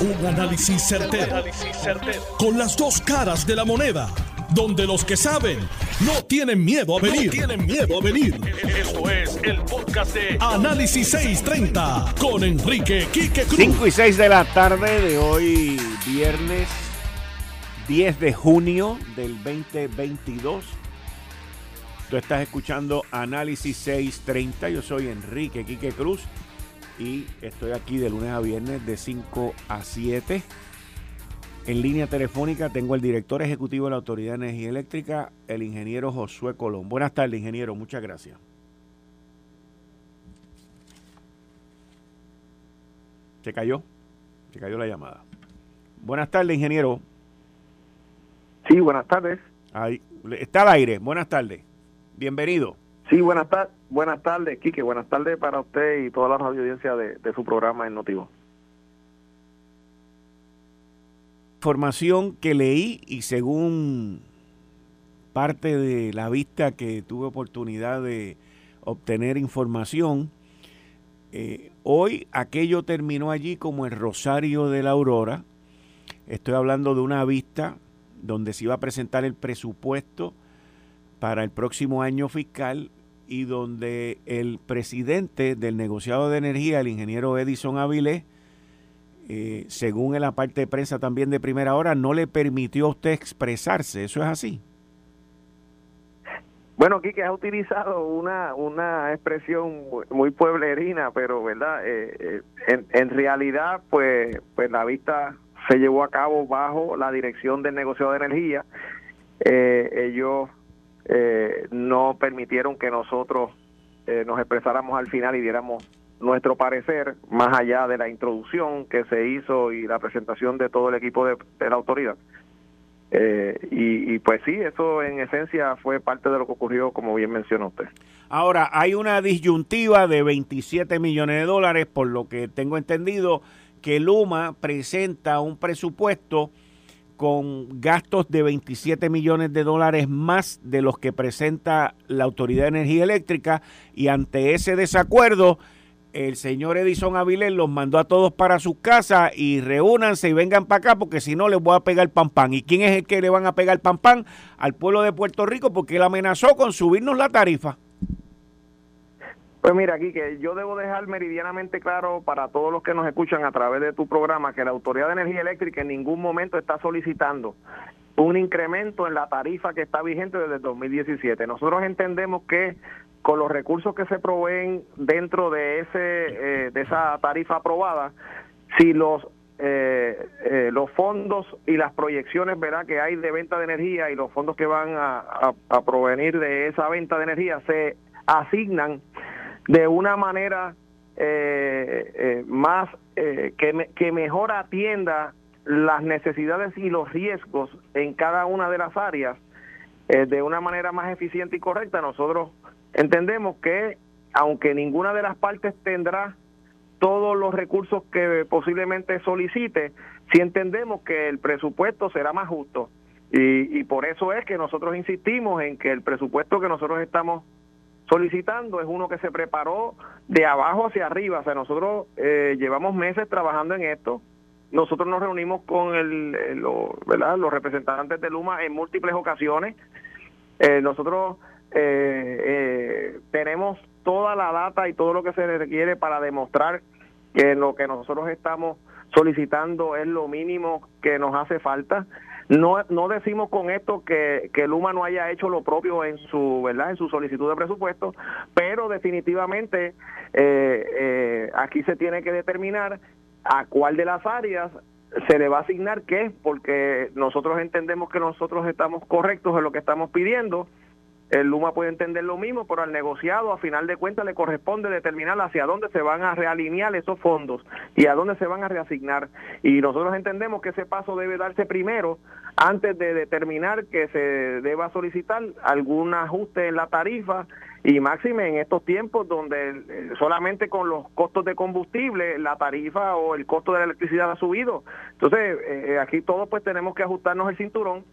Un análisis certero, Con las dos caras de la moneda. Donde los que saben no tienen miedo a venir. tienen miedo a venir. Esto es el podcast de Análisis 630 con Enrique Quique Cruz. 5 y 6 de la tarde de hoy, viernes 10 de junio del 2022. Tú estás escuchando Análisis 630. Yo soy Enrique Quique Cruz y estoy aquí de lunes a viernes de 5 a 7. En línea telefónica tengo el director ejecutivo de la Autoridad de Energía Eléctrica, el ingeniero Josué Colón. Buenas tardes, ingeniero. Muchas gracias. Se cayó. Se cayó la llamada. Buenas tardes, ingeniero. Sí, buenas tardes. Ahí, está al aire. Buenas tardes. Bienvenido. Sí, buenas, tardes, buenas tardes, Quique. Buenas tardes para usted y toda la audiencia de, de su programa en Notivo. Información que leí y según parte de la vista que tuve oportunidad de obtener información, eh, hoy aquello terminó allí como el Rosario de la Aurora. Estoy hablando de una vista donde se iba a presentar el presupuesto para el próximo año fiscal y donde el presidente del negociado de energía, el ingeniero Edison Avilés, eh, según en la parte de prensa también de primera hora, no le permitió a usted expresarse. ¿Eso es así? Bueno, Quique ha utilizado una, una expresión muy pueblerina, pero verdad, eh, eh, en, en, realidad, pues, pues la vista se llevó a cabo bajo la dirección del negociado de energía. ellos eh, no permitieron que nosotros eh, nos expresáramos al final y diéramos nuestro parecer, más allá de la introducción que se hizo y la presentación de todo el equipo de, la autoridad. Eh, y, pues sí, eso en esencia fue parte de lo que ocurrió, como bien mencionó usted. Ahora, hay una disyuntiva de 27 millones de dólares, por lo que tengo entendido que Luma presenta un presupuesto con gastos de 27 millones de dólares más de los que presenta la Autoridad de Energía Eléctrica y ante ese desacuerdo el señor Edison Avilés los mandó a todos para su casa y reúnanse y vengan para acá porque si no les voy a pegar pan pan. ¿Y quién es el que le van a pegar pan pan? Al pueblo de Puerto Rico porque él amenazó con subirnos la tarifa. Pues mira, aquí que yo debo dejar meridianamente claro para todos los que nos escuchan a través de tu programa que la Autoridad de Energía Eléctrica en ningún momento está solicitando un incremento en la tarifa que está vigente desde el 2017. Nosotros entendemos que con los recursos que se proveen dentro de ese eh, de esa tarifa aprobada, si los eh, eh, los fondos y las proyecciones verá que hay de venta de energía y los fondos que van a provenir de esa venta de energía se asignan de una manera eh, eh, más eh, que, que mejor atienda las necesidades y los riesgos en cada una de las áreas de una manera más eficiente y correcta, nosotros entendemos que aunque ninguna de las partes tendrá todos los recursos que posiblemente solicite, si entendemos que el presupuesto será más justo. Y, y por eso es que nosotros insistimos en que el presupuesto que nosotros estamos solicitando es uno que se preparó de abajo hacia arriba. O sea, nosotros eh, llevamos meses trabajando en esto. Nosotros nos reunimos con el, los representantes de Luma en múltiples ocasiones. Eh, nosotros eh, tenemos toda la data y todo lo que se requiere para demostrar que lo que nosotros estamos solicitando es lo mínimo que nos hace falta. No, no decimos con esto que, que Luma no haya hecho lo propio en su verdad en su solicitud de presupuesto, pero definitivamente eh, eh, aquí se tiene que determinar a cuál de las áreas se le va a asignar qué, porque nosotros entendemos que nosotros estamos correctos en lo que estamos pidiendo el Luma puede entender lo mismo, pero al negociado, a final de cuentas, le corresponde determinar hacia dónde se van a realinear esos fondos y a dónde se van a reasignar. Y nosotros entendemos que ese paso debe darse primero antes de determinar que se deba solicitar algún ajuste en la tarifa y máxime en estos tiempos donde eh, solamente con los costos de combustible la tarifa o el costo de la electricidad ha subido. Entonces, eh, aquí todos pues tenemos que ajustarnos el cinturón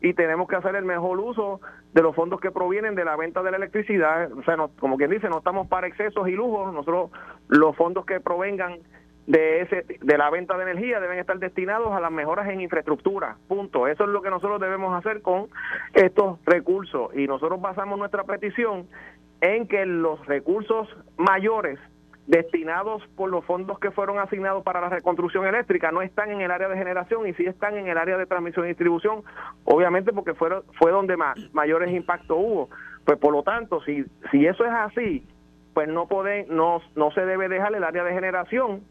y tenemos que hacer el mejor uso de los fondos que provienen de la venta de la electricidad. O sea, como quien dice, no estamos para excesos y lujos. Nosotros, los fondos que provengan de ese de la venta de energía deben estar destinados a las mejoras en infraestructura. Punto. Eso es lo que nosotros debemos hacer con estos recursos y nosotros basamos nuestra petición en que los recursos mayores destinados por los fondos que fueron asignados para la reconstrucción eléctrica no están en el área de generación y sí están en el área de transmisión y distribución, obviamente porque fue, fue donde más, mayores impactos hubo. Pues por lo tanto, si, si eso es así, pues no, puede, no, no se debe dejar el área de generación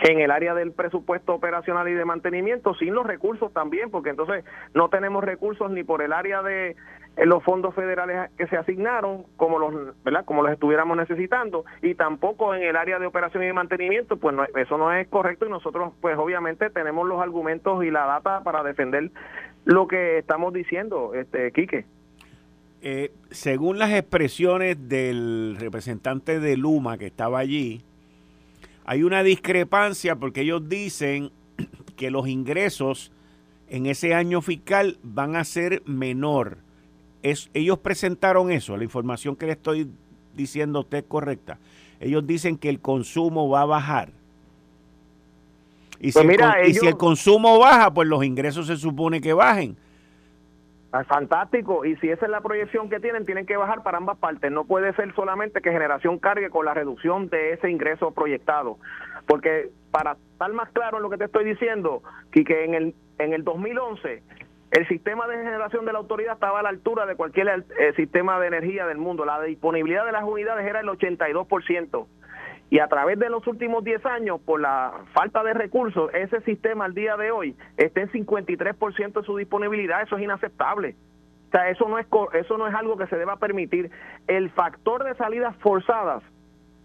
en el área del presupuesto operacional y de mantenimiento, sin los recursos también, porque entonces no tenemos recursos ni por el área de eh, los fondos federales que se asignaron, como los, ¿verdad? como los estuviéramos necesitando, y tampoco en el área de operación y mantenimiento, pues eso no es correcto y nosotros pues obviamente tenemos los argumentos y la data para defender lo que estamos diciendo, este Quique. Eh, según las expresiones del representante de Luma que estaba allí, hay una discrepancia porque ellos dicen que los ingresos en ese año fiscal van a ser menor. Es, ellos presentaron eso, la información que le estoy diciendo a usted es correcta. Ellos dicen que el consumo va a bajar. Y, si, pues y si el consumo baja, pues los ingresos se supone que bajen. Ah, fantástico. Y si esa es la proyección que tienen, tienen que bajar para ambas partes. No puede ser solamente que generación cargue con la reducción de ese ingreso proyectado. Porque para estar más claro en lo que te estoy diciendo, que en el, en el 2011 el sistema de generación de la autoridad estaba a la altura de cualquier eh, sistema de energía del mundo. La disponibilidad de las unidades era el 82%. Y a través de los últimos 10 años, por la falta de recursos, ese sistema al día de hoy está en 53% de su disponibilidad. Eso es inaceptable. O sea, eso no es, eso no es algo que se deba permitir. El factor de salidas forzadas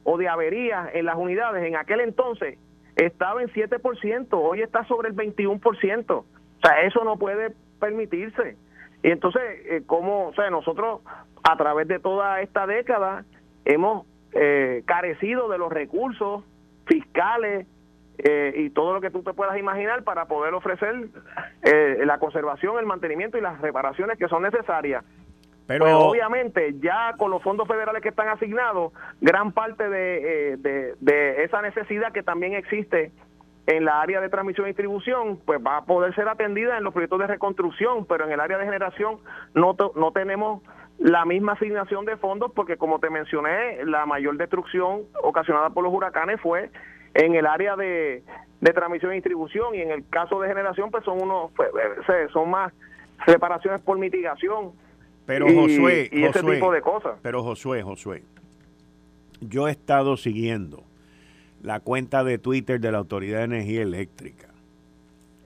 o de averías en las unidades en aquel entonces estaba en 7%, hoy está sobre el 21%. O sea, eso no puede permitirse. Y entonces, eh, ¿cómo? O sea, nosotros a través de toda esta década hemos eh, carecido de los recursos fiscales eh, y todo lo que tú te puedas imaginar para poder ofrecer eh, la conservación, el mantenimiento y las reparaciones que son necesarias. Pero pues, obviamente ya con los fondos federales que están asignados, gran parte de, de, de esa necesidad que también existe en la área de transmisión y distribución, pues va a poder ser atendida en los proyectos de reconstrucción, pero en el área de generación no, no tenemos la misma asignación de fondos porque como te mencioné, la mayor destrucción ocasionada por los huracanes fue en el área de, transmisión y distribución y en el caso de generación pues son unos pues, eh, son más reparaciones por mitigación pero Josué, y ese tipo de cosas. pero Josué Josué yo he estado siguiendo la cuenta de Twitter de la Autoridad de Energía Eléctrica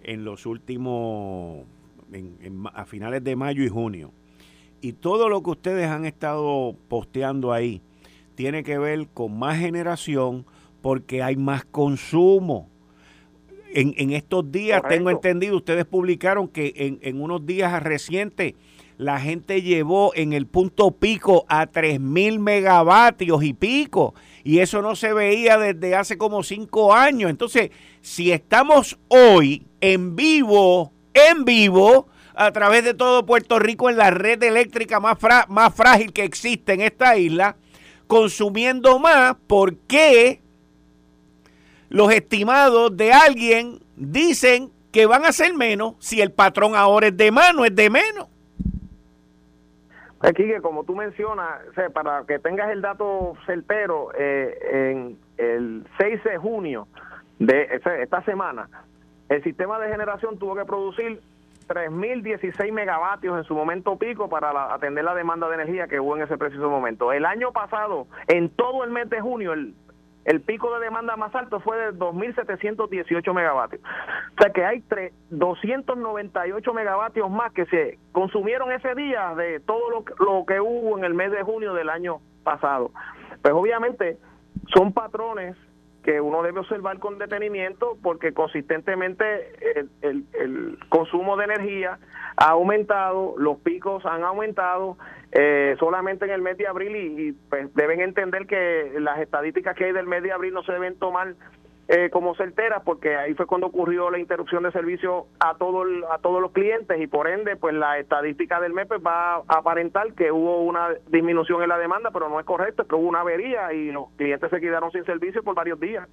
en los últimos a finales de mayo y junio y todo lo que ustedes han estado posteando ahí tiene que ver con más generación porque hay más consumo. En, estos días, tengo entendido, ustedes publicaron que en, en unos días recientes la gente llevó en el punto pico a 3.000 megavatios y pico. Y eso no se veía desde hace como cinco años. Entonces, si estamos hoy en vivo, en vivo, a través de todo Puerto Rico en la red eléctrica más, más frágil que existe en esta isla, consumiendo más, ¿por qué los estimados de alguien dicen que van a ser menos si el patrón ahora es de más, no es de menos? Aquí que como tú mencionas, para que tengas el dato certero, eh, en el 6 de junio de esta semana, el sistema de generación tuvo que producir 3.016 megavatios en su momento pico para atender la demanda de energía que hubo en ese preciso momento. El año pasado, en todo el mes de junio, el, el pico de demanda más alto fue de 2.718 megavatios. O sea que hay 298 megavatios más que se consumieron ese día de todo lo, lo que hubo en el mes de junio del año pasado. Pues obviamente son patrones que uno debe observar con detenimiento porque consistentemente el, el, consumo de energía ha aumentado, los picos han aumentado eh, solamente en el mes de abril y, pues deben entender que las estadísticas que hay del mes de abril no se deben tomar eh, como certeras porque ahí fue cuando ocurrió la interrupción de servicio a todo a todos los clientes y por ende pues la estadística del MEP va a aparentar que hubo una disminución en la demanda pero no es correcto es que hubo una avería y los clientes se quedaron sin servicio por varios días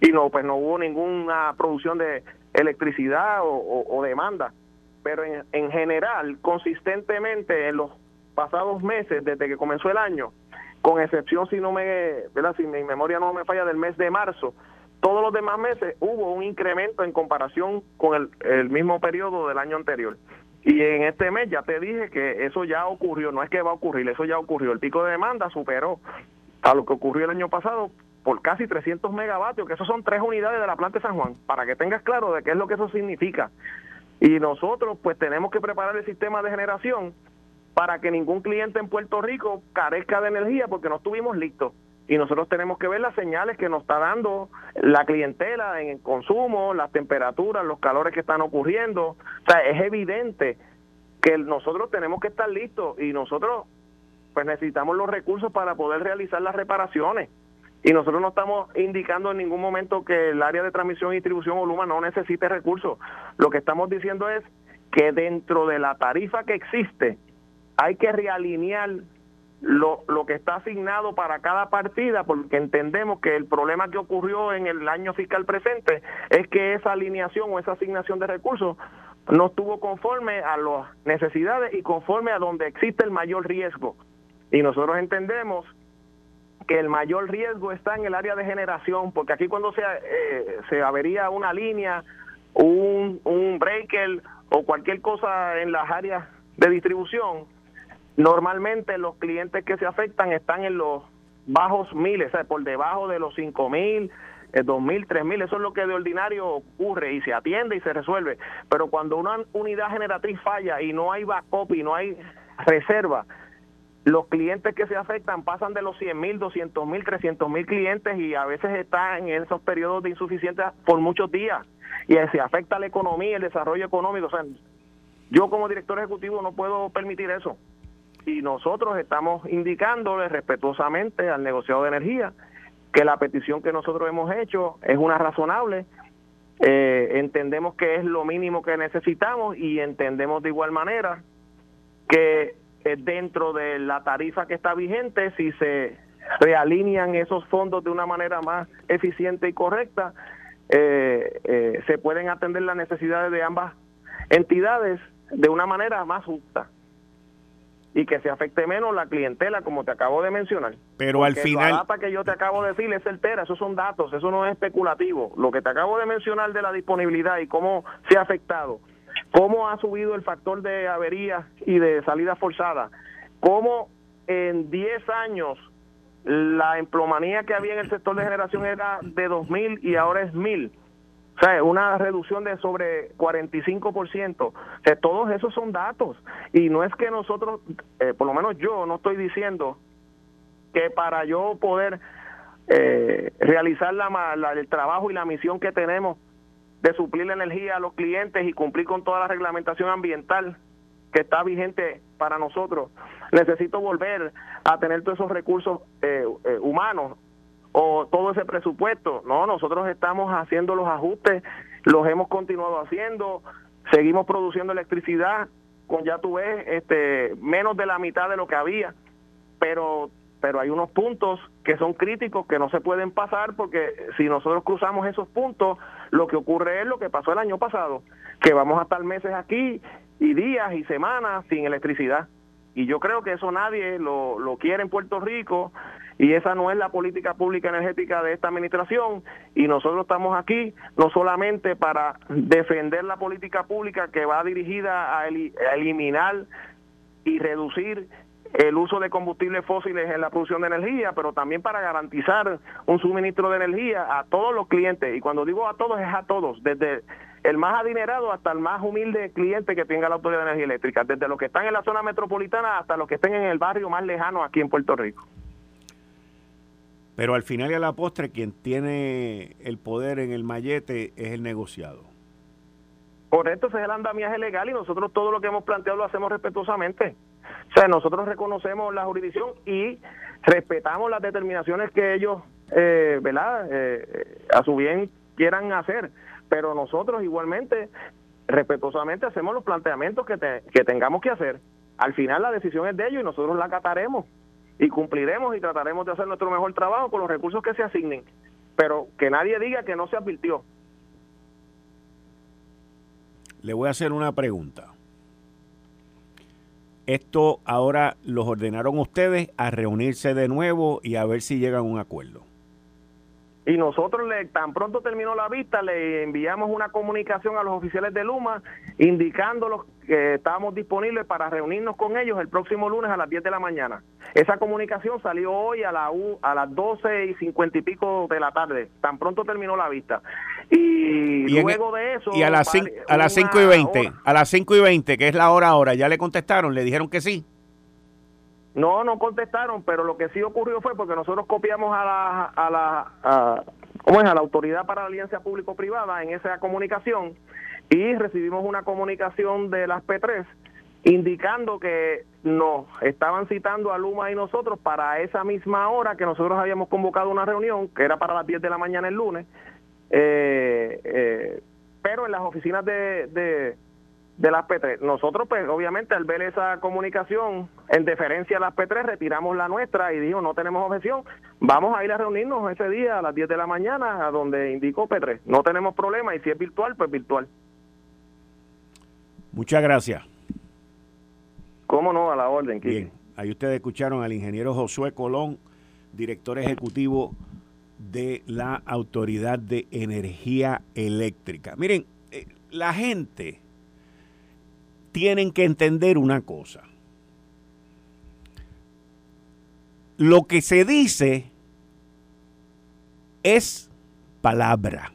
y no pues no hubo ninguna producción de electricidad o, demanda pero en, en general consistentemente en los pasados meses desde que comenzó el año con excepción si no me ¿verdad? si mi memoria no me falla del mes de marzo todos los demás meses hubo un incremento en comparación con el, mismo periodo del año anterior. Y en este mes ya te dije que eso ya ocurrió, no es que va a ocurrir, eso ya ocurrió. El pico de demanda superó a lo que ocurrió el año pasado por casi 300 megavatios, que eso son tres unidades de la planta de San Juan, para que tengas claro de qué es lo que eso significa. Y nosotros pues tenemos que preparar el sistema de generación para que ningún cliente en Puerto Rico carezca de energía porque no estuvimos listos y nosotros tenemos que ver las señales que nos está dando la clientela en el consumo, las temperaturas, los calores que están ocurriendo. O sea, es evidente que nosotros tenemos que estar listos y nosotros pues necesitamos los recursos para poder realizar las reparaciones. Y nosotros no estamos indicando en ningún momento que el área de transmisión y distribución o Luma no necesite recursos. Lo que estamos diciendo es que dentro de la tarifa que existe hay que realinear lo, lo que está asignado para cada partida, porque entendemos que el problema que ocurrió en el año fiscal presente es que esa alineación o esa asignación de recursos no estuvo conforme a las necesidades y conforme a donde existe el mayor riesgo. Y nosotros entendemos que el mayor riesgo está en el área de generación, porque aquí cuando se, eh, se avería una línea, un, un breaker o cualquier cosa en las áreas de distribución, Normalmente los clientes que se afectan están en los bajos miles, por debajo de los cinco mil, eh, dos mil, tres mil, eso es lo que de ordinario ocurre y se atiende y se resuelve. Pero cuando una unidad generatriz falla y no hay backup y no hay reserva, los clientes que se afectan pasan de los 100 mil, 200 mil, 300 mil clientes y a veces están en esos periodos de insuficiencia por muchos días y se afecta la economía, el desarrollo económico. O sea, yo como director ejecutivo no puedo permitir eso y nosotros estamos indicándole respetuosamente al negociado de energía que la petición que nosotros hemos hecho es una razonable, eh, entendemos que es lo mínimo que necesitamos y entendemos de igual manera que eh, dentro de la tarifa que está vigente, si se realinean esos fondos de una manera más eficiente y correcta, eh, se pueden atender las necesidades de ambas entidades de una manera más justa y que se afecte menos la clientela, como te acabo de mencionar. Pero al final. La data que yo te acabo de decir es certera, esos son datos, eso no es especulativo. Lo que te acabo de mencionar de la disponibilidad y cómo se ha afectado, cómo ha subido el factor de avería y de salida forzada, cómo en 10 años la emplomanía que había en el sector de generación era de 2.000 y ahora es 1.000 o sea, una reducción de sobre 45%. O todos esos son datos. Y no es que nosotros, eh, por lo menos yo no estoy diciendo que para yo poder eh, realizar la, el trabajo y la misión que tenemos de suplir la energía a los clientes y cumplir con toda la reglamentación ambiental que está vigente para nosotros, necesito volver a tener todos esos recursos eh, humanos o todo ese presupuesto. No, nosotros estamos haciendo los ajustes, los hemos continuado haciendo, seguimos produciendo electricidad con ya tú ves este menos de la mitad de lo que había, pero pero hay unos puntos que son críticos que no se pueden pasar porque si nosotros cruzamos esos puntos, lo que ocurre es lo que pasó el año pasado, que vamos a estar meses aquí y días y semanas sin electricidad. Y yo creo que eso nadie lo, lo quiere en Puerto Rico y esa no es la política pública energética de esta administración y nosotros estamos aquí no solamente para defender la política pública que va dirigida a, eliminar y reducir el uso de combustibles fósiles en la producción de energía, pero también para garantizar un suministro de energía a todos los clientes. Y cuando digo a todos, es a todos, desde el más adinerado hasta el más humilde cliente que tenga la Autoridad de Energía Eléctrica, desde los que están en la zona metropolitana hasta los que estén en el barrio más lejano aquí en Puerto Rico. Pero al final y a la postre, quien tiene el poder en el mallete es el negociado. Correcto, ese es el andamiaje legal y nosotros todo lo que hemos planteado lo hacemos respetuosamente. O sea, nosotros reconocemos la jurisdicción y respetamos las determinaciones que ellos eh, ¿verdad? Eh, a su bien quieran hacer, pero nosotros igualmente, respetuosamente, hacemos los planteamientos que, que tengamos que hacer. Al final la decisión es de ellos y nosotros la acataremos y cumpliremos y trataremos de hacer nuestro mejor trabajo con los recursos que se asignen. Pero que nadie diga que no se advirtió. Le voy a hacer una pregunta. Esto ahora los ordenaron ustedes a reunirse de nuevo y a ver si llegan a un acuerdo. Y nosotros, le, tan pronto terminó la vista, le enviamos una comunicación a los oficiales de Luma indicándolos que estábamos disponibles para reunirnos con ellos el próximo lunes a las 10 de la mañana. Esa comunicación salió hoy a, la U, a las 12 y 50 y pico de la tarde, tan pronto terminó la vista. Y, luego de eso... Y a las, a las 5 y 20, a las 5 y 20, que es la hora ahora, ¿ya le contestaron? ¿Le dijeron que sí? No, no contestaron, pero lo que sí ocurrió fue porque nosotros copiamos a la, a la, ¿cómo es? a la Autoridad para la Alianza Público-Privada en esa comunicación y recibimos una comunicación de las P3 indicando que nos estaban citando a Luma y nosotros para esa misma hora que nosotros habíamos convocado una reunión, que era para las 10 de la mañana el lunes, eh, eh, pero en las oficinas de de las P3. Nosotros, pues, obviamente, al ver esa comunicación en deferencia a las P3, retiramos la nuestra y dijo, no tenemos objeción, vamos a ir a reunirnos ese día a las 10 de la mañana a donde indicó P3. No tenemos problema y si es virtual, pues virtual. Muchas gracias. ¿Cómo no? A la orden, Bien, ahí ustedes escucharon al ingeniero Josué Colón, director ejecutivo de la Autoridad de Energía Eléctrica. Miren, eh, la gente tienen que entender una cosa. Lo que se dice es palabra,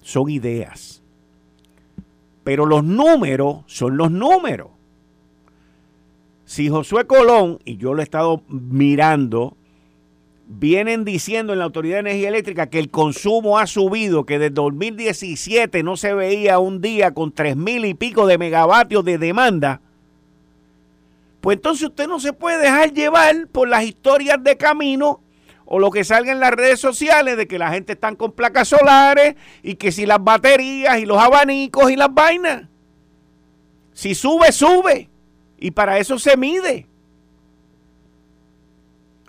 son ideas. Pero los números son los números. Si Josué Colón, y yo lo he estado mirando, vienen diciendo en la Autoridad de Energía Eléctrica que el consumo ha subido, que desde 2017 no se veía un día con tres mil y pico de megavatios de demanda, pues entonces usted no se puede dejar llevar por las historias de camino o lo que salga en las redes sociales de que la gente está con placas solares y que si las baterías y los abanicos y las vainas. Si sube, sube. Y para eso se mide.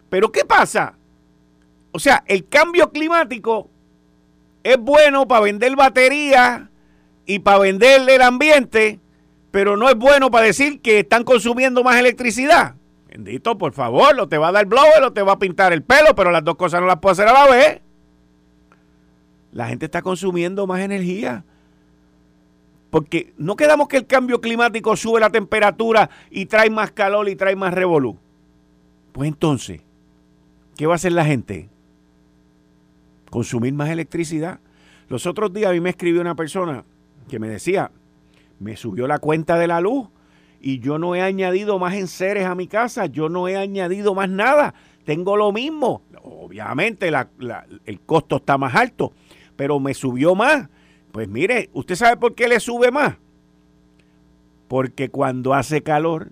Pero ¿qué pasa? O sea, el cambio climático es bueno para vender baterías y para vender el ambiente, pero no es bueno para decir que están consumiendo más electricidad. Bendito, por favor, lo te va a dar blower o te va a pintar el pelo, pero las dos cosas no las puedo hacer a la vez. La gente está consumiendo más energía. Porque no quedamos que el cambio climático sube la temperatura y trae más calor y trae más revolú. Pues entonces, ¿qué va a hacer la gente? consumir más electricidad. Los otros días a mí me escribió una persona que me decía, me subió la cuenta de la luz y yo no he añadido más enseres a mi casa, yo no he añadido más nada, tengo lo mismo. Obviamente el costo está más alto, pero me subió más. Pues mire, ¿usted sabe por qué le sube más? Porque cuando hace calor,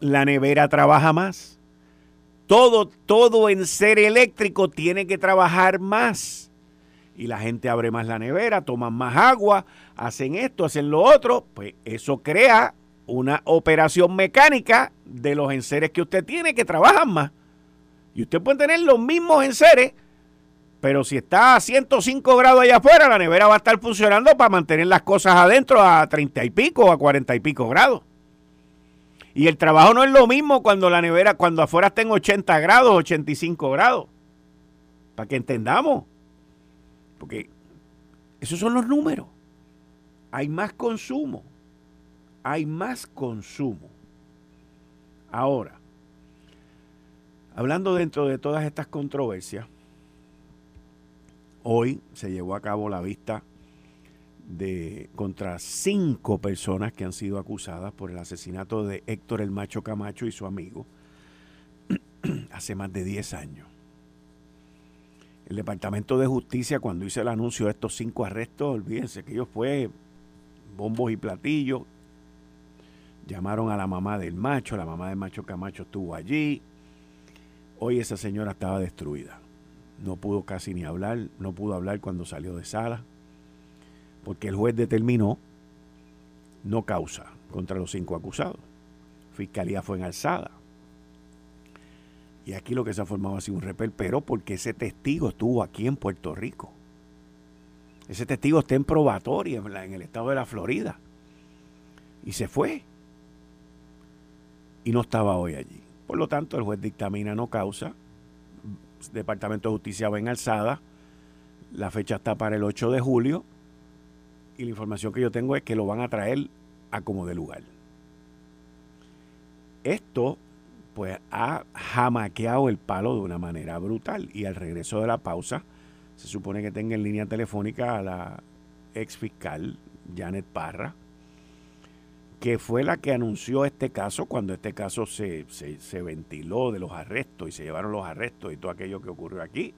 la nevera trabaja más todo, todo en ser eléctrico tiene que trabajar más. Y la gente abre más la nevera, toman más agua, hacen esto, hacen lo otro. Pues eso crea una operación mecánica de los enseres que usted tiene que trabajan más. Y usted puede tener los mismos enseres, pero si está a 105 grados allá afuera, la nevera va a estar funcionando para mantener las cosas adentro a 30 y pico a 40 y pico grados. Y el trabajo no es lo mismo cuando la nevera, cuando afuera está en 80 grados, 85 grados. Para que entendamos. Porque esos son los números. Hay más consumo. Hay más consumo. Ahora, hablando dentro de todas estas controversias, hoy se llevó a cabo la vista de contra cinco personas que han sido acusadas por el asesinato de Héctor el Macho Camacho y su amigo hace más de 10 años. El Departamento de Justicia, cuando hizo el anuncio de estos cinco arrestos, olvídense que ellos fue bombos y platillos. Llamaron a la mamá del macho, la mamá del macho Camacho estuvo allí. Hoy esa señora estaba destruida. no pudo casi ni hablar, no pudo hablar cuando salió de sala, porque el juez determinó no causa contra los cinco acusados. Fiscalía fue en alzada. Y aquí lo que se ha formado ha sido un repel, pero porque ese testigo estuvo aquí en Puerto Rico. Ese testigo está en probatoria en el estado de la Florida. Y se fue. Y no estaba hoy allí. Por lo tanto, el juez dictamina no causa. Departamento de Justicia va en alzada. La fecha está para el 8 de julio. Y la información que yo tengo es que lo van a traer a como de lugar. Esto pues ha jamaqueado el palo de una manera brutal y al regreso de la pausa se supone que tenga en línea telefónica a la ex fiscal Janet Parra, que fue la que anunció este caso cuando este caso se, se, ventiló de los arrestos y se llevaron los arrestos y todo aquello que ocurrió aquí.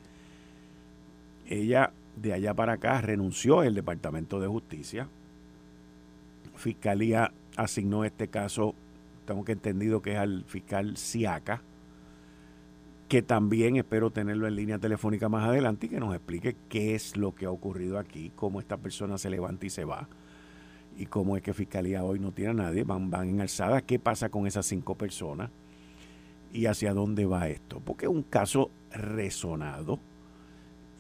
Ella de allá para acá renunció el Departamento de Justicia. Fiscalía asignó este caso tengo que entendido que es al fiscal Siaca, que también espero tenerlo en línea telefónica más adelante y que nos explique qué es lo que ha ocurrido aquí, cómo esta persona se levanta y se va y cómo es que Fiscalía hoy no tiene a nadie, van, van en alzada, qué pasa con esas cinco personas y hacia dónde va esto, porque es un caso resonado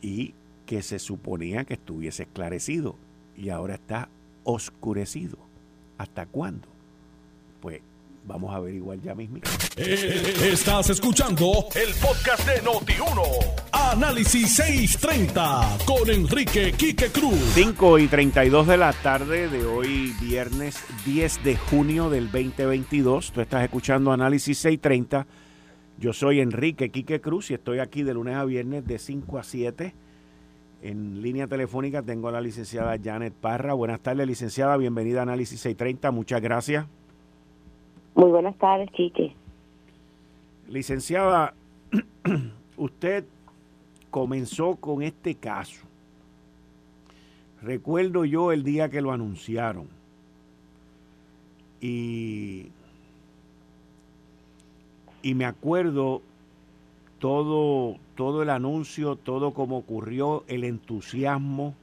y que se suponía que estuviese esclarecido y ahora está oscurecido. ¿Hasta cuándo? Vamos a averiguar ya mismo. Eh, estás escuchando el podcast de Noti1. Análisis 630 con Enrique Quique Cruz. 5 y 32 de la tarde de hoy, viernes 10 de junio del 2022. Tú estás escuchando Análisis 630. Yo soy Enrique Quique Cruz y estoy aquí de lunes a viernes de 5 a 7. En línea telefónica tengo a la licenciada Janet Parra. Buenas tardes, licenciada. Bienvenida a Análisis 630. Muchas gracias. Muy buenas tardes, Quique. Licenciada, usted comenzó con este caso. Recuerdo yo el día que lo anunciaron. Y, y me acuerdo todo, todo el anuncio, todo como ocurrió, el entusiasmo.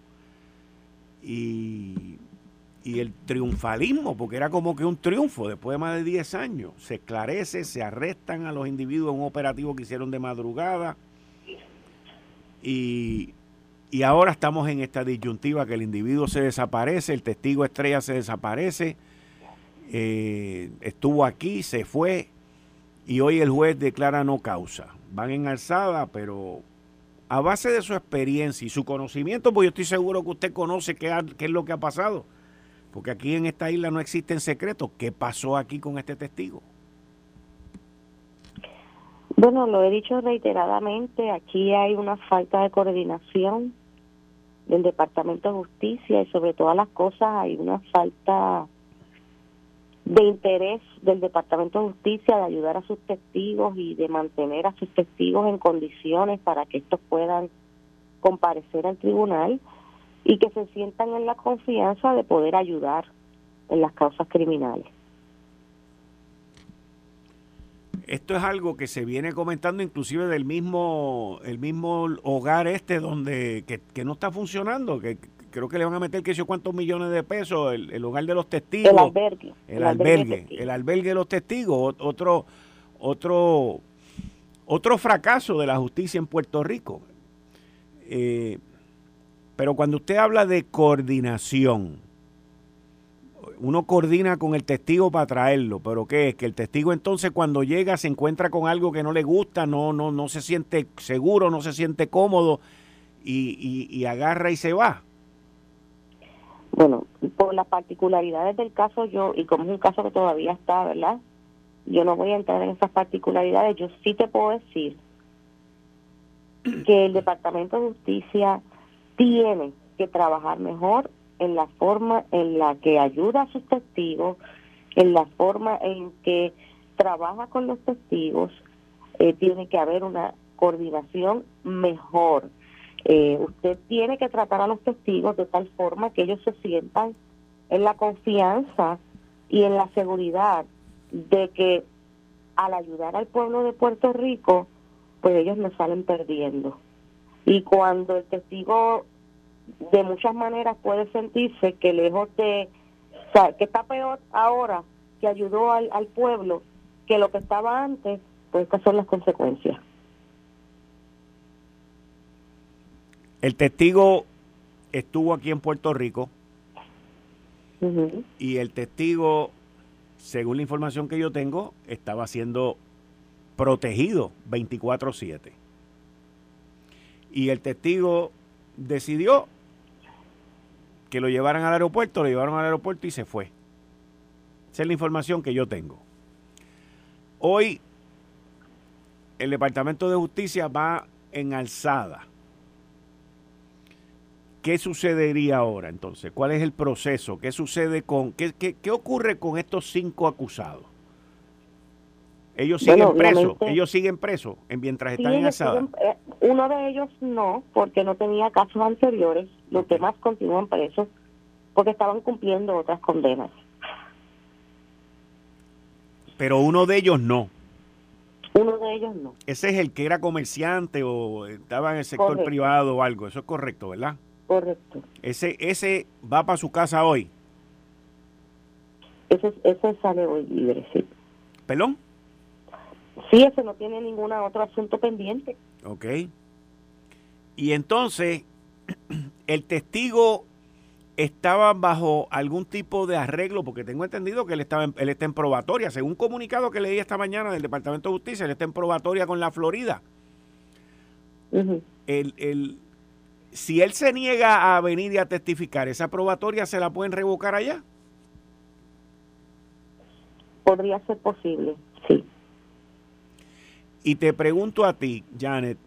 Y y el triunfalismo, porque era como que un triunfo después de más de 10 años. Se esclarece, se arrestan a los individuos en un operativo que hicieron de madrugada y, ahora estamos en esta disyuntiva que el individuo se desaparece, el testigo estrella se desaparece, eh, estuvo aquí, se fue y hoy el juez declara no causa. Van en alzada, pero a base de su experiencia y su conocimiento, pues yo estoy seguro que usted conoce qué, qué es lo que ha pasado porque aquí en esta isla no existen secretos. ¿Qué pasó aquí con este testigo? Bueno, lo he dicho reiteradamente, aquí hay una falta de coordinación del Departamento de Justicia y sobre todas las cosas hay una falta de interés del Departamento de Justicia de ayudar a sus testigos y de mantener a sus testigos en condiciones para que estos puedan comparecer al tribunal y que se sientan en la confianza de poder ayudar en las causas criminales. Esto es algo que se viene comentando inclusive del mismo el mismo hogar este donde que, no está funcionando, que creo que le van a meter que sé cuántos millones de pesos el, hogar de los testigos, el albergue, el, albergue, el albergue de los testigos, otro otro otro fracaso de la justicia en Puerto Rico. Eh, pero cuando usted habla de coordinación, uno coordina con el testigo para traerlo, pero ¿qué es? Que el testigo entonces cuando llega se encuentra con algo que no le gusta, no, no, no se siente seguro, no se siente cómodo y, y, agarra y se va. Bueno, por las particularidades del caso yo, y como es un caso que todavía está, ¿verdad? Yo no voy a entrar en esas particularidades, yo sí te puedo decir que el Departamento de Justicia tiene que trabajar mejor en la forma en la que ayuda a sus testigos, en la forma en que trabaja con los testigos, eh, tiene que haber una coordinación mejor. Eh, usted tiene que tratar a los testigos de tal forma que ellos se sientan en la confianza y en la seguridad de que al ayudar al pueblo de Puerto Rico, pues ellos no salen perdiendo. Y cuando el testigo de muchas maneras puede sentirse que lejos de, o sea, que está peor ahora, que ayudó al, al pueblo, que lo que estaba antes, pues estas son las consecuencias. El testigo estuvo aquí en Puerto Rico y el testigo, según la información que yo tengo, estaba siendo protegido 24/7. Y el testigo decidió que lo llevaran al aeropuerto, lo llevaron al aeropuerto y se fue. Esa es la información que yo tengo. Hoy el Departamento de Justicia va en alzada. ¿Qué sucedería ahora entonces? ¿Cuál es el proceso? ¿Qué sucede con, qué, qué, ocurre con estos cinco acusados? Ellos siguen presos, ellos siguen presos mientras están en alzada. Eh, uno de ellos no, porque no tenía casos anteriores. Los demás continúan presos porque estaban cumpliendo otras condenas. Pero uno de ellos no. Uno de ellos no. Ese es el que era comerciante o estaba en el sector privado o algo. Eso es correcto, ¿verdad? Correcto. Ese, ese va para su casa hoy. Ese, ese sale hoy libre, sí. ¿Pelón? Sí, ese no tiene ningún otro asunto pendiente. Ok. Y entonces, el testigo estaba bajo algún tipo de arreglo, porque tengo entendido que él, estaba él está en probatoria. Según un comunicado que leí esta mañana del Departamento de Justicia, él está en probatoria con la Florida. el, el, si él se niega a venir y a testificar, ¿esa probatoria se la pueden revocar allá? Podría ser posible. Y te pregunto a ti, Janet,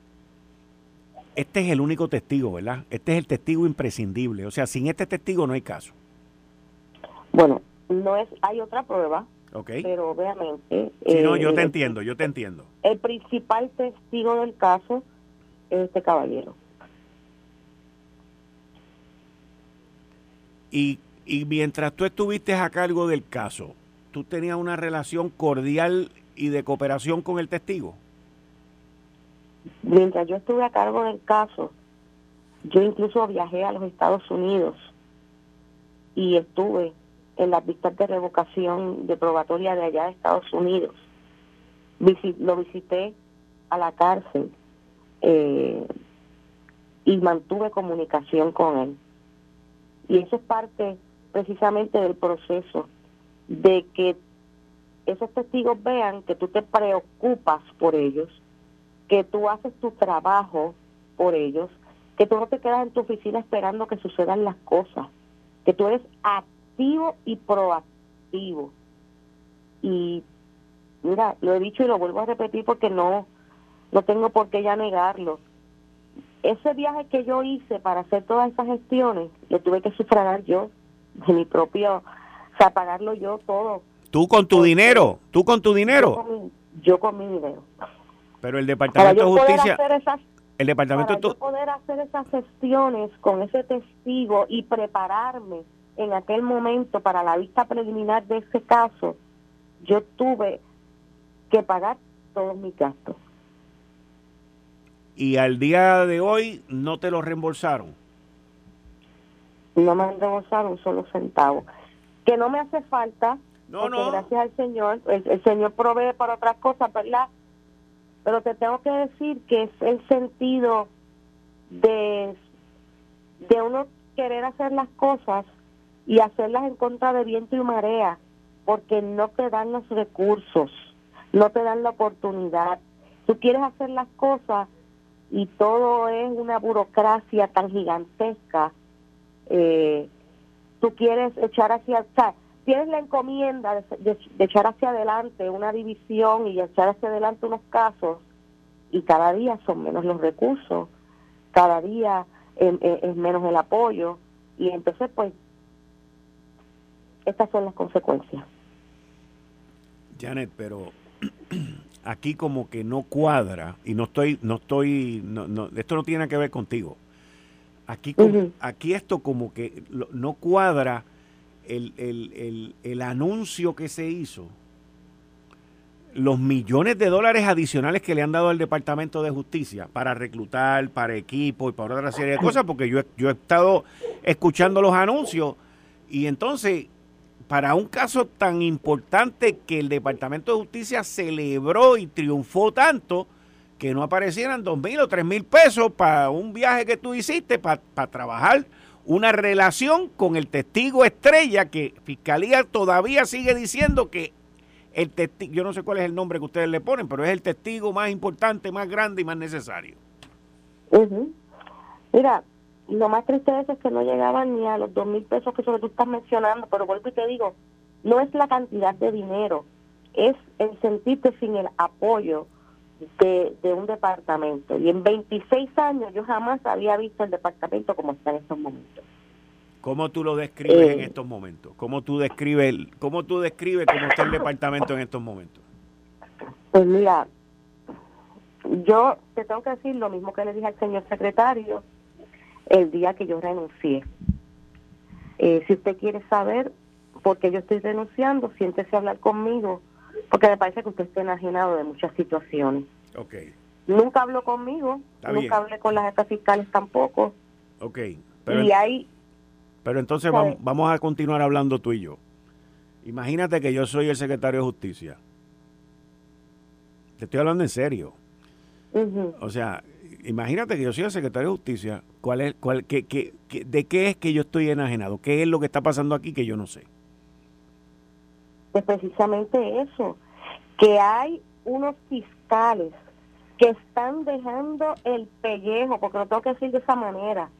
este es el único testigo, ¿verdad? Este es el testigo imprescindible. O sea, sin este testigo no hay caso. Bueno, no es, hay otra prueba. Ok. Pero obviamente. Sí, no, yo te eh, entiendo, yo te entiendo. El principal testigo del caso es este caballero. Y, y mientras tú estuviste a cargo del caso, ¿tú tenías una relación cordial y de cooperación con el testigo? Mientras yo estuve a cargo del caso, yo incluso viajé a los Estados Unidos y estuve en las vistas de revocación de probatoria de allá de Estados Unidos. lo visité a la cárcel eh, y mantuve comunicación con él. Y eso es parte precisamente del proceso de que esos testigos vean que tú te preocupas por ellos, que tú haces tu trabajo por ellos, que tú no te quedas en tu oficina esperando que sucedan las cosas, que tú eres activo y proactivo. Y mira, lo he dicho y lo vuelvo a repetir porque no, no tengo por qué ya negarlo ese viaje que yo hice para hacer todas esas gestiones, lo tuve que sufragar yo, de mi propio, o sea, pagarlo yo todo. ¿Tú con tu dinero? ¿Tú con tu dinero? Yo con mi, dinero. Pero el Departamento de Justicia... el Departamento para yo poder hacer esas gestiones con ese testigo y prepararme en aquel momento para la vista preliminar de ese caso, yo tuve que pagar todos mis gastos y al día de hoy no te lo reembolsaron. No me han reembolsado un solo centavo. Que no me hace falta, no, no. gracias al Señor, el, Señor provee para otras cosas, ¿verdad? Pero te tengo que decir que es el sentido de, de uno querer hacer las cosas y hacerlas en contra de viento y marea, porque no te dan los recursos, no te dan la oportunidad. Tú quieres hacer las cosas y todo es una burocracia tan gigantesca. Eh, tú quieres echar hacia, o tienes la encomienda de, echar hacia adelante una división y echar hacia adelante unos casos y cada día son menos los recursos, cada día es menos el apoyo y entonces pues estas son las consecuencias. Janet, pero aquí como que no cuadra y no estoy no estoy no, esto no tiene que ver contigo aquí aquí esto como que no cuadra el, el, el, el, anuncio que se hizo los millones de dólares adicionales que le han dado al Departamento de Justicia para reclutar, para equipo y para otra serie de cosas, porque yo, yo he estado escuchando los anuncios y entonces, para un caso tan importante que el Departamento de Justicia celebró y triunfó tanto, que no aparecieran dos mil o tres mil pesos para un viaje que tú hiciste para, para trabajar una relación con el testigo estrella que Fiscalía todavía sigue diciendo que el testigo, yo no sé cuál es el nombre que ustedes le ponen, pero es el testigo más importante, más grande y más necesario. Mira, lo más triste de eso es que no llegaban ni a los dos mil pesos que sobre tú estás mencionando, pero vuelvo y te digo, no es la cantidad de dinero, es el sentirte sin el apoyo de, de un departamento. Y en 26 años yo jamás había visto el departamento como está en estos momentos. ¿Cómo tú lo describes en eh. estos momentos? ¿Cómo tú describes, cómo tú describes cómo está el departamento en estos momentos? Pues mira, yo te tengo que decir lo mismo que le dije al señor secretario el día que yo renuncié. Eh, si usted quiere saber por qué yo estoy renunciando, siéntese a hablar conmigo, porque me parece que usted está enajenado de muchas situaciones. Okay. Nunca habló conmigo, nunca hablé con las jefas fiscales tampoco. Ok. y hay pero entonces vamos, vamos a continuar hablando tú y yo. Imagínate que yo soy el secretario de justicia. Te estoy hablando en serio. O sea, imagínate que yo soy el secretario de justicia. ¿Cuál es, cuál, qué, qué, ¿De qué es que yo estoy enajenado? ¿Qué es lo que está pasando aquí que yo no sé? Pues precisamente eso, que hay unos fiscales que están dejando el pellejo, porque lo tengo que decir de esa manera,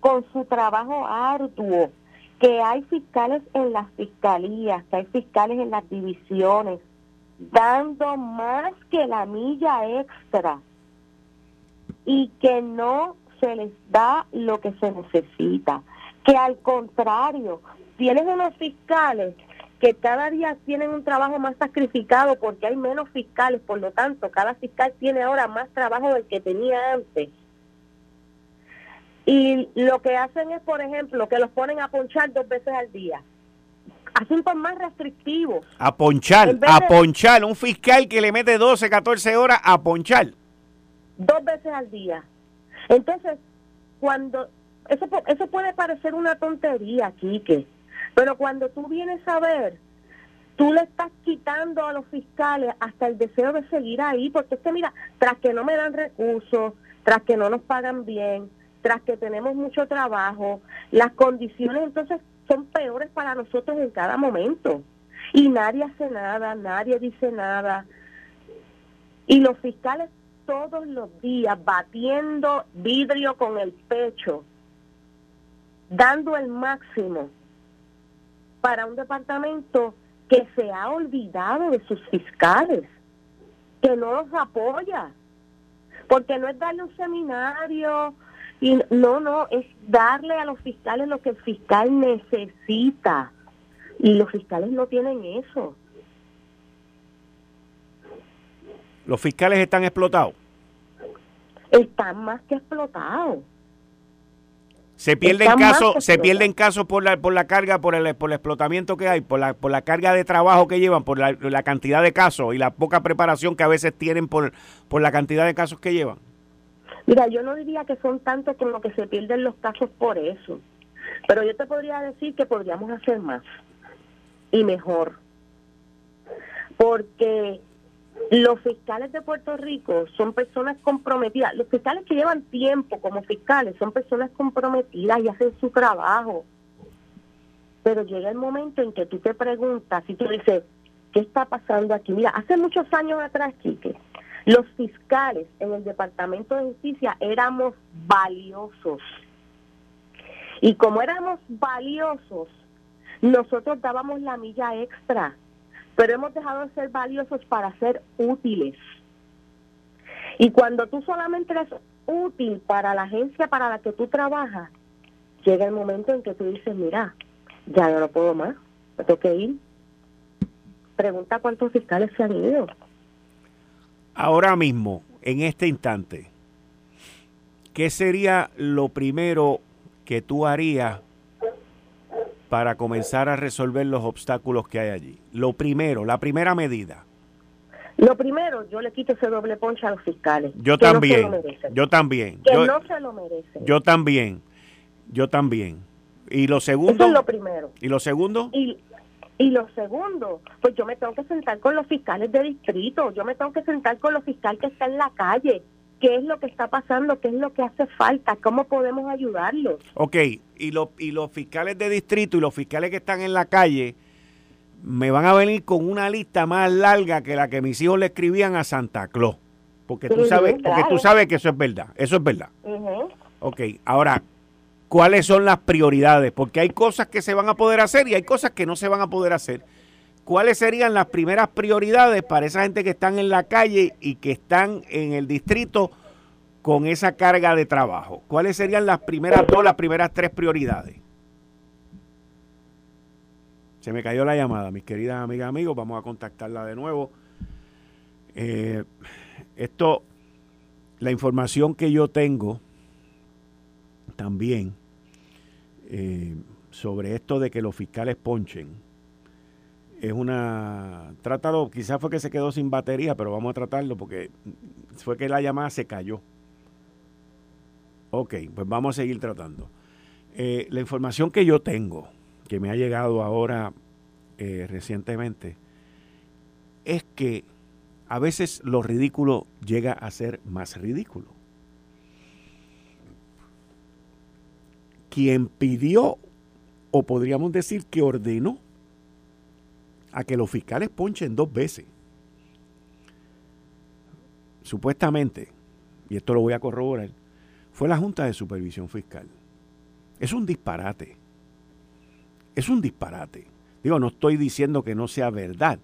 con su trabajo arduo, que hay fiscales en las fiscalías, que hay fiscales en las divisiones, dando más que la milla extra y que no se les da lo que se necesita, que al contrario, tienen unos fiscales que cada día tienen un trabajo más sacrificado porque hay menos fiscales, por lo tanto, cada fiscal tiene ahora más trabajo del que tenía antes y lo que hacen es, por ejemplo, que los ponen a ponchar dos veces al día. Asuntos más restrictivos. A ponchar, a ponchar. Un fiscal que le mete 12, 14 horas a ponchar. Dos veces al día. Entonces, cuando... Eso, eso puede parecer una tontería, Quique, pero cuando tú vienes a ver, tú le estás quitando a los fiscales hasta el deseo de seguir ahí, porque es que mira, tras que no me dan recursos, tras que no nos pagan bien, tras que tenemos mucho trabajo, las condiciones entonces son peores para nosotros en cada momento. Y nadie hace nada, nadie dice nada. Y los fiscales todos los días batiendo vidrio con el pecho, dando el máximo para un departamento que se ha olvidado de sus fiscales, que no los apoya, porque no es darle un seminario y no, no, es darle a los fiscales lo que el fiscal necesita. Y los fiscales no tienen eso. ¿Los fiscales están explotados? Están más que explotados. Se pierden casos, se pierden casos por la por la carga, por el por el explotamiento que hay, por la por la carga de trabajo que llevan, por la, la cantidad de casos y la poca preparación que a veces tienen por por la cantidad de casos que llevan. Mira, yo no diría que son tantos como que se pierden los casos por eso, pero yo te podría decir que podríamos hacer más y mejor, porque los fiscales de Puerto Rico son personas comprometidas, los fiscales que llevan tiempo como fiscales son personas comprometidas y hacen su trabajo, pero llega el momento en que tú te preguntas, y tú dices, ¿qué está pasando aquí? Mira, hace muchos años atrás, Quique, los fiscales en el Departamento de Justicia éramos valiosos. Y como éramos valiosos, nosotros dábamos la milla extra, pero hemos dejado de ser valiosos para ser útiles. Y cuando tú solamente eres útil para la agencia para la que tú trabajas, llega el momento en que tú dices, mira, ya no puedo más, me tengo que ir. Pregunta cuántos fiscales se han ido ahora mismo, en este instante, ¿qué sería lo primero que tú harías para comenzar a resolver los obstáculos que hay allí? Lo primero, la primera medida. Lo primero, yo le quito ese doble ponche a los fiscales. Yo también. yo también. Que no se lo merecen. Yo también. Yo también. Y lo segundo. Eso es lo primero. ¿Y lo segundo? Y, y lo segundo, pues yo me tengo que sentar con los fiscales de distrito, yo me tengo que sentar con los fiscales que están en la calle. ¿Qué es lo que está pasando? ¿Qué es lo que hace falta? ¿Cómo podemos ayudarlos? Ok, y, lo, y los fiscales de distrito y los fiscales que están en la calle me van a venir con una lista más larga que la que mis hijos le escribían a Santa Claus. Porque tú, sabes, porque tú sabes que eso es verdad. Eso es verdad. Ok, ahora, cuáles son las prioridades, porque hay cosas que se van a poder hacer y hay cosas que no se van a poder hacer. ¿Cuáles serían las primeras prioridades para esa gente que están en la calle y que están en el distrito con esa carga de trabajo? ¿Cuáles serían las primeras dos, las primeras tres prioridades? Se me cayó la llamada, mis queridas amigas, amigos. Vamos a contactarla de nuevo. Eh, esto, la información que yo tengo también eh, sobre esto de que los fiscales ponchen. Es una... Trátalo, quizás fue que se quedó sin batería, pero vamos a tratarlo porque fue que la llamada se cayó. Ok, pues vamos a seguir tratando. Eh, la información que yo tengo, que me ha llegado ahora eh, recientemente, es que a veces lo ridículo llega a ser más ridículo. quien pidió, o podríamos decir que ordenó, a que los fiscales ponchen dos veces. Supuestamente, y esto lo voy a corroborar, fue la Junta de Supervisión Fiscal. Es un disparate. Es un disparate. Digo, no estoy diciendo que no sea verdad,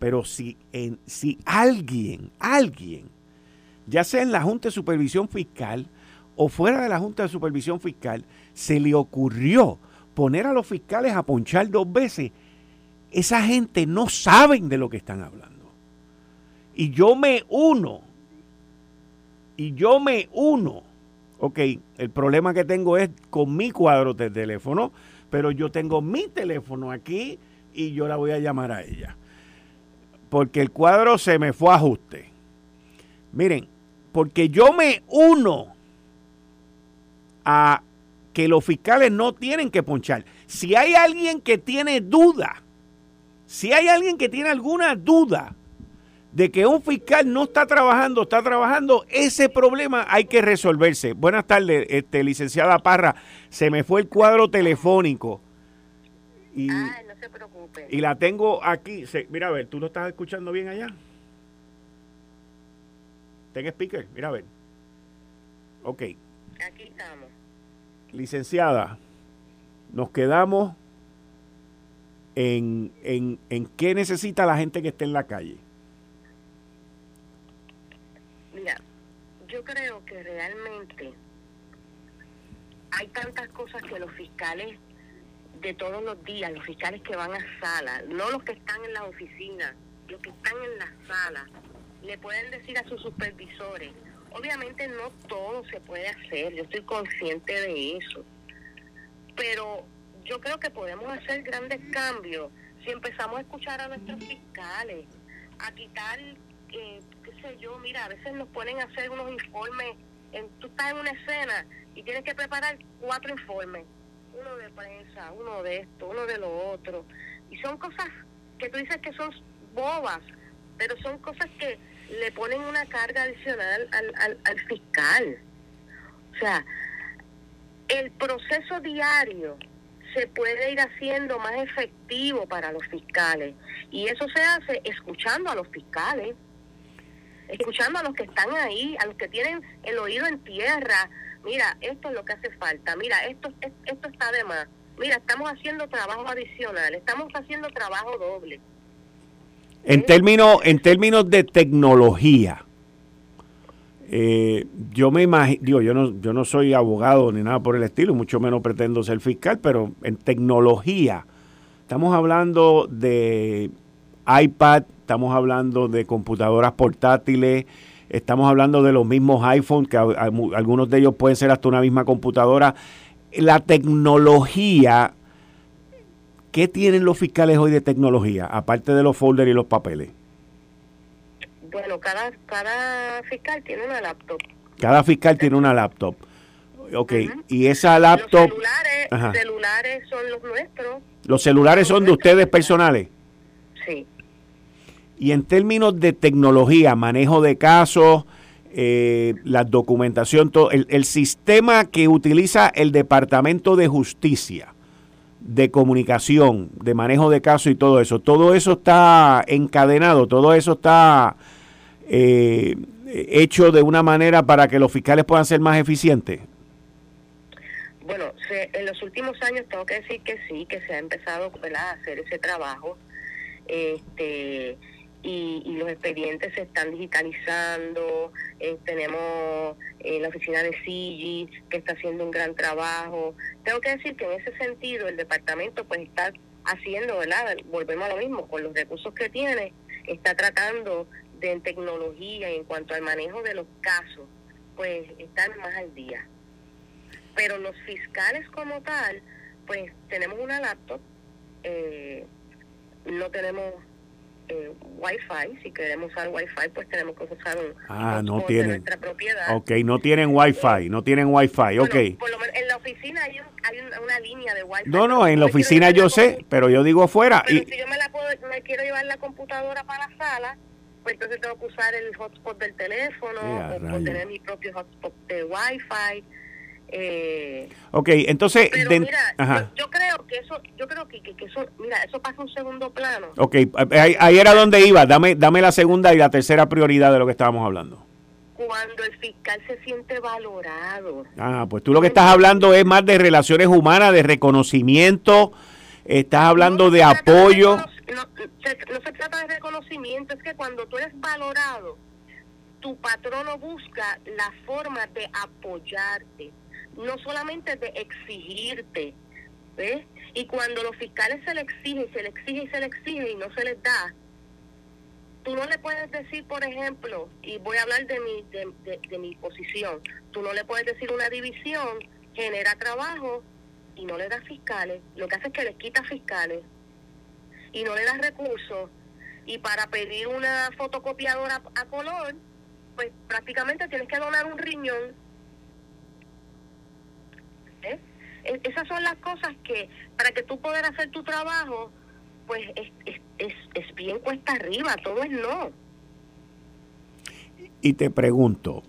pero si, en, si alguien, alguien, ya sea en la Junta de Supervisión Fiscal o fuera de la Junta de Supervisión Fiscal, se le ocurrió poner a los fiscales a ponchar dos veces, esa gente no saben de lo que están hablando. Y yo me uno, y yo me uno. Ok, el problema que tengo es con mi cuadro de teléfono, pero yo tengo mi teléfono aquí y yo la voy a llamar a ella. Porque el cuadro se me fue a ajuste. Miren, porque yo me uno a que los fiscales no tienen que ponchar. Si hay alguien que tiene duda, si hay alguien que tiene alguna duda de que un fiscal no está trabajando, está trabajando, ese problema hay que resolverse. Buenas tardes, este, licenciada Parra. Se me fue el cuadro telefónico. Y, no se preocupe. Y la tengo aquí. mira a ver, ¿tú lo estás escuchando bien allá? Ten speaker, mira a ver. Ok. Aquí estamos licenciada, nos quedamos en, en, en qué necesita la gente que esté en la calle. Mira, yo creo que realmente hay tantas cosas que los fiscales de todos los días, los fiscales que van a sala, no los que están en la oficina, los que están en la sala, le pueden decir a sus supervisores, Obviamente no todo se puede hacer, yo estoy consciente de eso, pero yo creo que podemos hacer grandes cambios si empezamos a escuchar a nuestros fiscales, a quitar, eh, qué sé yo, mira, a veces nos ponen a hacer unos informes, en, tú estás en una escena y tienes que preparar cuatro informes, uno de prensa, uno de esto, uno de lo otro, y son cosas que tú dices que son bobas, pero son cosas que le ponen una carga adicional al, al, fiscal. O sea, el proceso diario se puede ir haciendo más efectivo para los fiscales y eso se hace escuchando a los fiscales, escuchando a los que están ahí, a los que tienen el oído en tierra. Mira, esto es lo que hace falta. Mira, esto está de más. Mira, estamos haciendo trabajo adicional, estamos haciendo trabajo doble. En términos, en términos de tecnología, eh, yo me imagino, yo no, yo no soy abogado ni nada por el estilo, mucho menos pretendo ser fiscal, pero en tecnología, estamos hablando de iPad, estamos hablando de computadoras portátiles, estamos hablando de los mismos iPhones, que algunos de ellos pueden ser hasta una misma computadora. La tecnología ¿Qué tienen los fiscales hoy de tecnología, aparte de los folders y los papeles? Bueno, cada, cada fiscal tiene una laptop. Cada fiscal tiene una laptop. Ok, y esa laptop... Los celulares, son los nuestros. Los celulares son de ustedes personales. Sí. Y en términos de tecnología, manejo de casos, eh, la documentación, todo, el, el, sistema que utiliza el Departamento de Justicia de comunicación, de manejo de casos y todo eso, todo eso está encadenado, todo eso está eh, hecho de una manera para que los fiscales puedan ser más eficientes. Bueno, en los últimos años tengo que decir que sí, que se ha empezado a hacer ese trabajo. Este, y, los expedientes se están digitalizando. Eh, tenemos eh, la oficina de CIGI que está haciendo un gran trabajo. Tengo que decir que en ese sentido el departamento pues está haciendo, ¿verdad? Volvemos a lo mismo, con los recursos que tiene, está tratando de en tecnología y en cuanto al manejo de los casos, pues están más al día pero los fiscales como tal, pues tenemos una laptop, eh, no tenemos eh, Wi-Fi, si queremos usar Wi-Fi, pues tenemos que usar un ah, no tienen. nuestra propiedad. Ok, no tienen Wi-Fi, no tienen Wi-Fi, ok. Por lo menos en la oficina hay, hay una, línea de Wi-Fi. No, no, en la oficina yo sé, pero yo digo fuera. Pero y... si yo me, la puedo, me quiero llevar la computadora para la sala, pues entonces tengo que usar el hotspot del teléfono o tener mi propio hotspot de Wi-Fi eh, ok, entonces... Pero mira, Yo, creo que eso, yo creo que, eso, mira, eso pasa un segundo plano. Ok, ahí, era donde iba, dame, dame la segunda y la tercera prioridad de lo que estábamos hablando. Cuando el fiscal se siente valorado. Ah, pues tú lo que estás hablando es más de relaciones humanas, de reconocimiento, estás hablando de apoyo. No, se, no se trata de reconocimiento, es que cuando tú eres valorado, tu patrono busca la forma de apoyarte no solamente de exigirte. Y cuando los fiscales se le exigen, se le exige y se le exige y no se les da, tú no le puedes decir, por ejemplo, y voy a hablar de mi, de, mi posición, tú no le puedes decir una división genera trabajo y no le das fiscales, lo que hace es que le quita fiscales y no le das recursos y para pedir una fotocopiadora a color, pues prácticamente tienes que donar un riñón ¿eh? Esas son las cosas que, para que tú puedas hacer tu trabajo, pues es, es, es, bien cuesta arriba, todo es no. Y te pregunto,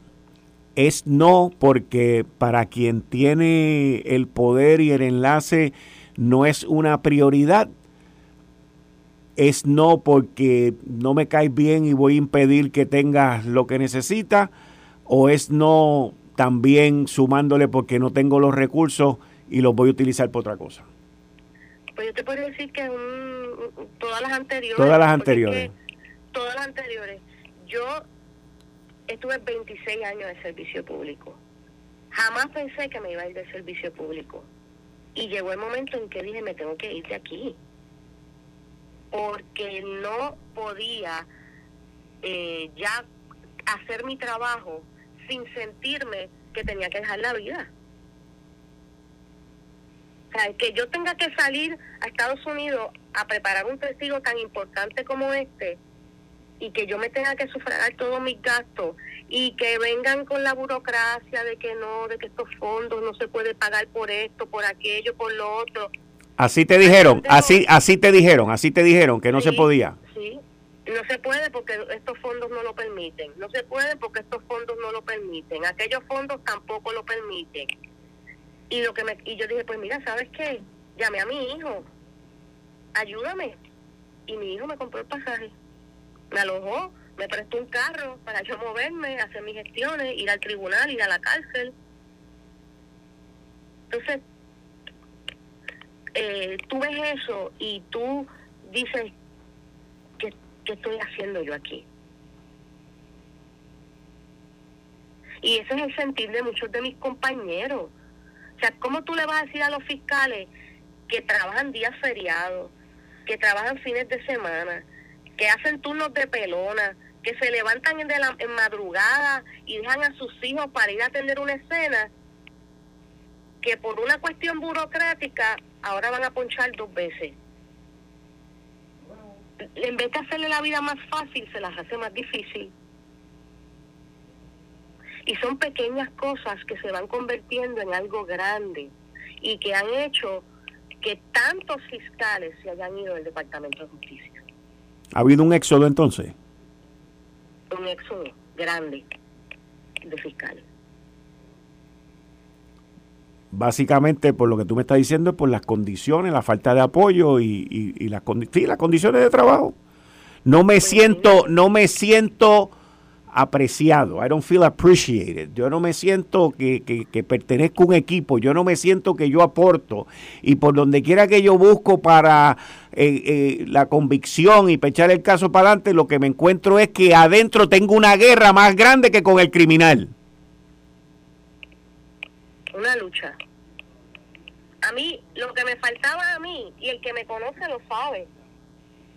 es no porque para quien tiene el poder y el enlace no es una prioridad. Es no porque no me caes bien y voy a impedir que tengas lo que necesitas. O es no también sumándole porque no tengo los recursos y los voy a utilizar por otra cosa? Pues yo te puedo decir que todas las anteriores. Todas las anteriores. Todas las anteriores. Yo estuve 26 años de servicio público. Jamás pensé que me iba a ir de servicio público. Y llegó el momento en que dije, me tengo que ir de aquí. Porque no podía eh, ya hacer mi trabajo sin sentirme que tenía que dejar la vida. O sea, que yo tenga que salir a Estados Unidos a preparar un testigo tan importante como este y que yo me tenga que sufragar todos mis gastos y que vengan con la burocracia de que no, de que estos fondos no se puede pagar por esto, por aquello, por lo otro. Así te dijeron, así así te dijeron, así te dijeron que no se podía. Sí, no se puede porque estos fondos no lo permiten. No se puede porque estos fondos no lo permiten. Aquellos fondos tampoco lo permiten. Y lo que me y yo dije, pues mira, ¿sabes qué? Llamé a mi hijo. Ayúdame. Y mi hijo me compró el pasaje. Me alojó, me prestó un carro para yo moverme, hacer mis gestiones, ir al tribunal, ir a la cárcel. Entonces, eh, tú ves eso y tú dices, ¿qué estoy haciendo yo aquí? Y ese es el sentir de muchos de mis compañeros. O sea, ¿cómo tú le vas a decir a los fiscales que trabajan días feriados, que trabajan fines de semana, que hacen turnos de pelona, que se levantan en, en madrugada y dejan a sus hijos para ir a atender una escena, que por una cuestión burocrática ahora van a ponchar dos veces? en vez de hacerle la vida más fácil, se las hace más difícil. Y son pequeñas cosas que se van convirtiendo en algo grande y que han hecho que tantos fiscales se hayan ido del Departamento de Justicia. ¿Ha habido un éxodo entonces? Un éxodo grande de fiscales. Básicamente, por lo que tú me estás diciendo, es por las condiciones, la falta de apoyo y, y, las, las condiciones de trabajo. No me siento, no me siento apreciado. I don't feel appreciated. Yo no me siento que, que, pertenezco a un equipo. Yo no me siento que yo aporto. Y por donde quiera que yo busco para eh, eh, la convicción y pechar el caso para adelante, lo que me encuentro es que adentro tengo una guerra más grande que con el criminal. Una lucha. A mí, lo que me faltaba a mí, y el que me conoce lo sabe,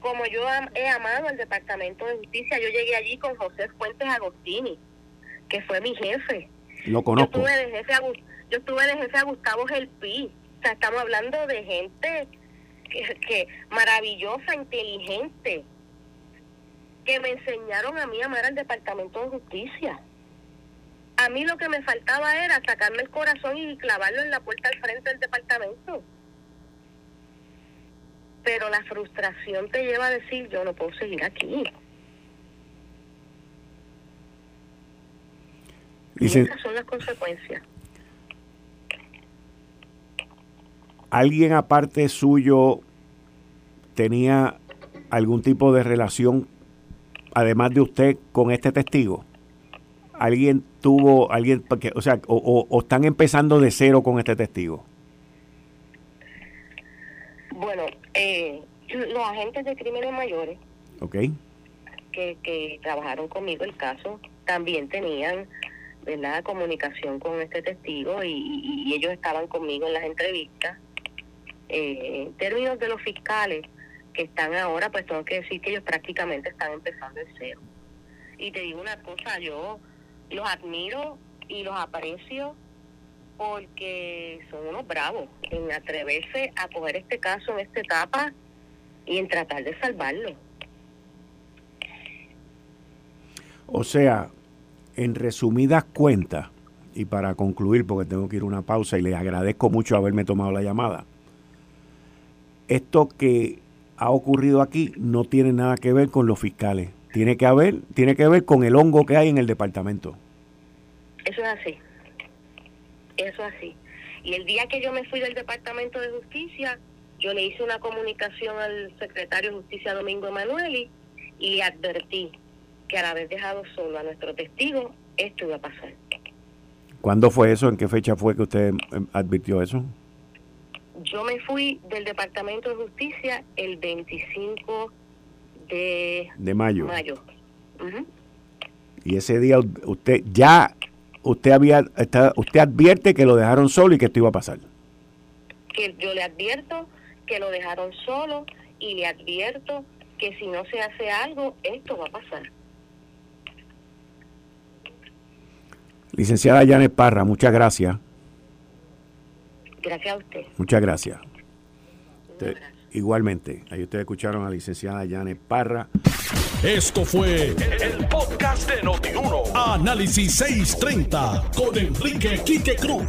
como yo he amado el Departamento de Justicia, yo llegué allí con José Fuentes Agostini, que fue mi jefe. Lo conozco. Yo estuve de jefe a, yo estuve de jefe a Gustavo Gelpi. O sea, estamos hablando de gente que, que maravillosa, inteligente, que me enseñaron a mí a amar al Departamento de Justicia. A mí lo que me faltaba era sacarme el corazón y clavarlo en la puerta al frente del departamento pero la frustración te lleva a decir yo no puedo seguir aquí. Y esas son las consecuencias. ¿Alguien aparte suyo tenía algún tipo de relación, además de usted, con este testigo? ¿Alguien tuvo, alguien, porque, o sea, o están empezando de cero con este testigo? Bueno, eh, los agentes de crímenes mayores que, que trabajaron conmigo el caso también tenían ¿verdad? comunicación con este testigo y, ellos estaban conmigo en las entrevistas. Eh, en términos de los fiscales que están ahora, pues tengo que decir que ellos prácticamente están empezando de cero. Y te digo una cosa, yo los admiro y los aprecio porque son unos bravos en atreverse a coger este caso en esta etapa y en tratar de salvarlo. O sea, en resumidas cuentas, y para concluir, porque tengo que ir a una pausa y les agradezco mucho haberme tomado la llamada, esto que ha ocurrido aquí no tiene nada que ver con los fiscales, tiene que, haber, tiene que ver con el hongo que hay en el departamento. Eso es así. Eso así. Y el día que yo me fui del Departamento de Justicia, yo le hice una comunicación al secretario de Justicia Domingo Emanueli y le advertí que al haber dejado solo a nuestro testigo, esto iba a pasar. ¿Cuándo fue eso? ¿En qué fecha fue que usted em, advirtió eso? Yo me fui del Departamento de Justicia el 25 de, de mayo. mayo. Y ese día usted ya usted había usted advierte que lo dejaron solo y que esto iba a pasar. Que yo le advierto que lo dejaron solo y le advierto que si no se hace algo, esto va a pasar. Licenciada Janet Parra, muchas gracias. Gracias a usted. Muchas gracias. Igualmente, ahí ustedes escucharon a la licenciada Janet Parra. Esto fue el, podcast de Notiuno. Análisis 630 con Enrique Quique Cruz.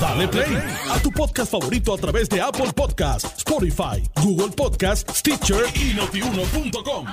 Dale play a tu podcast favorito a través de Apple Podcasts, Spotify, Google Podcasts, Stitcher y notiuno.com.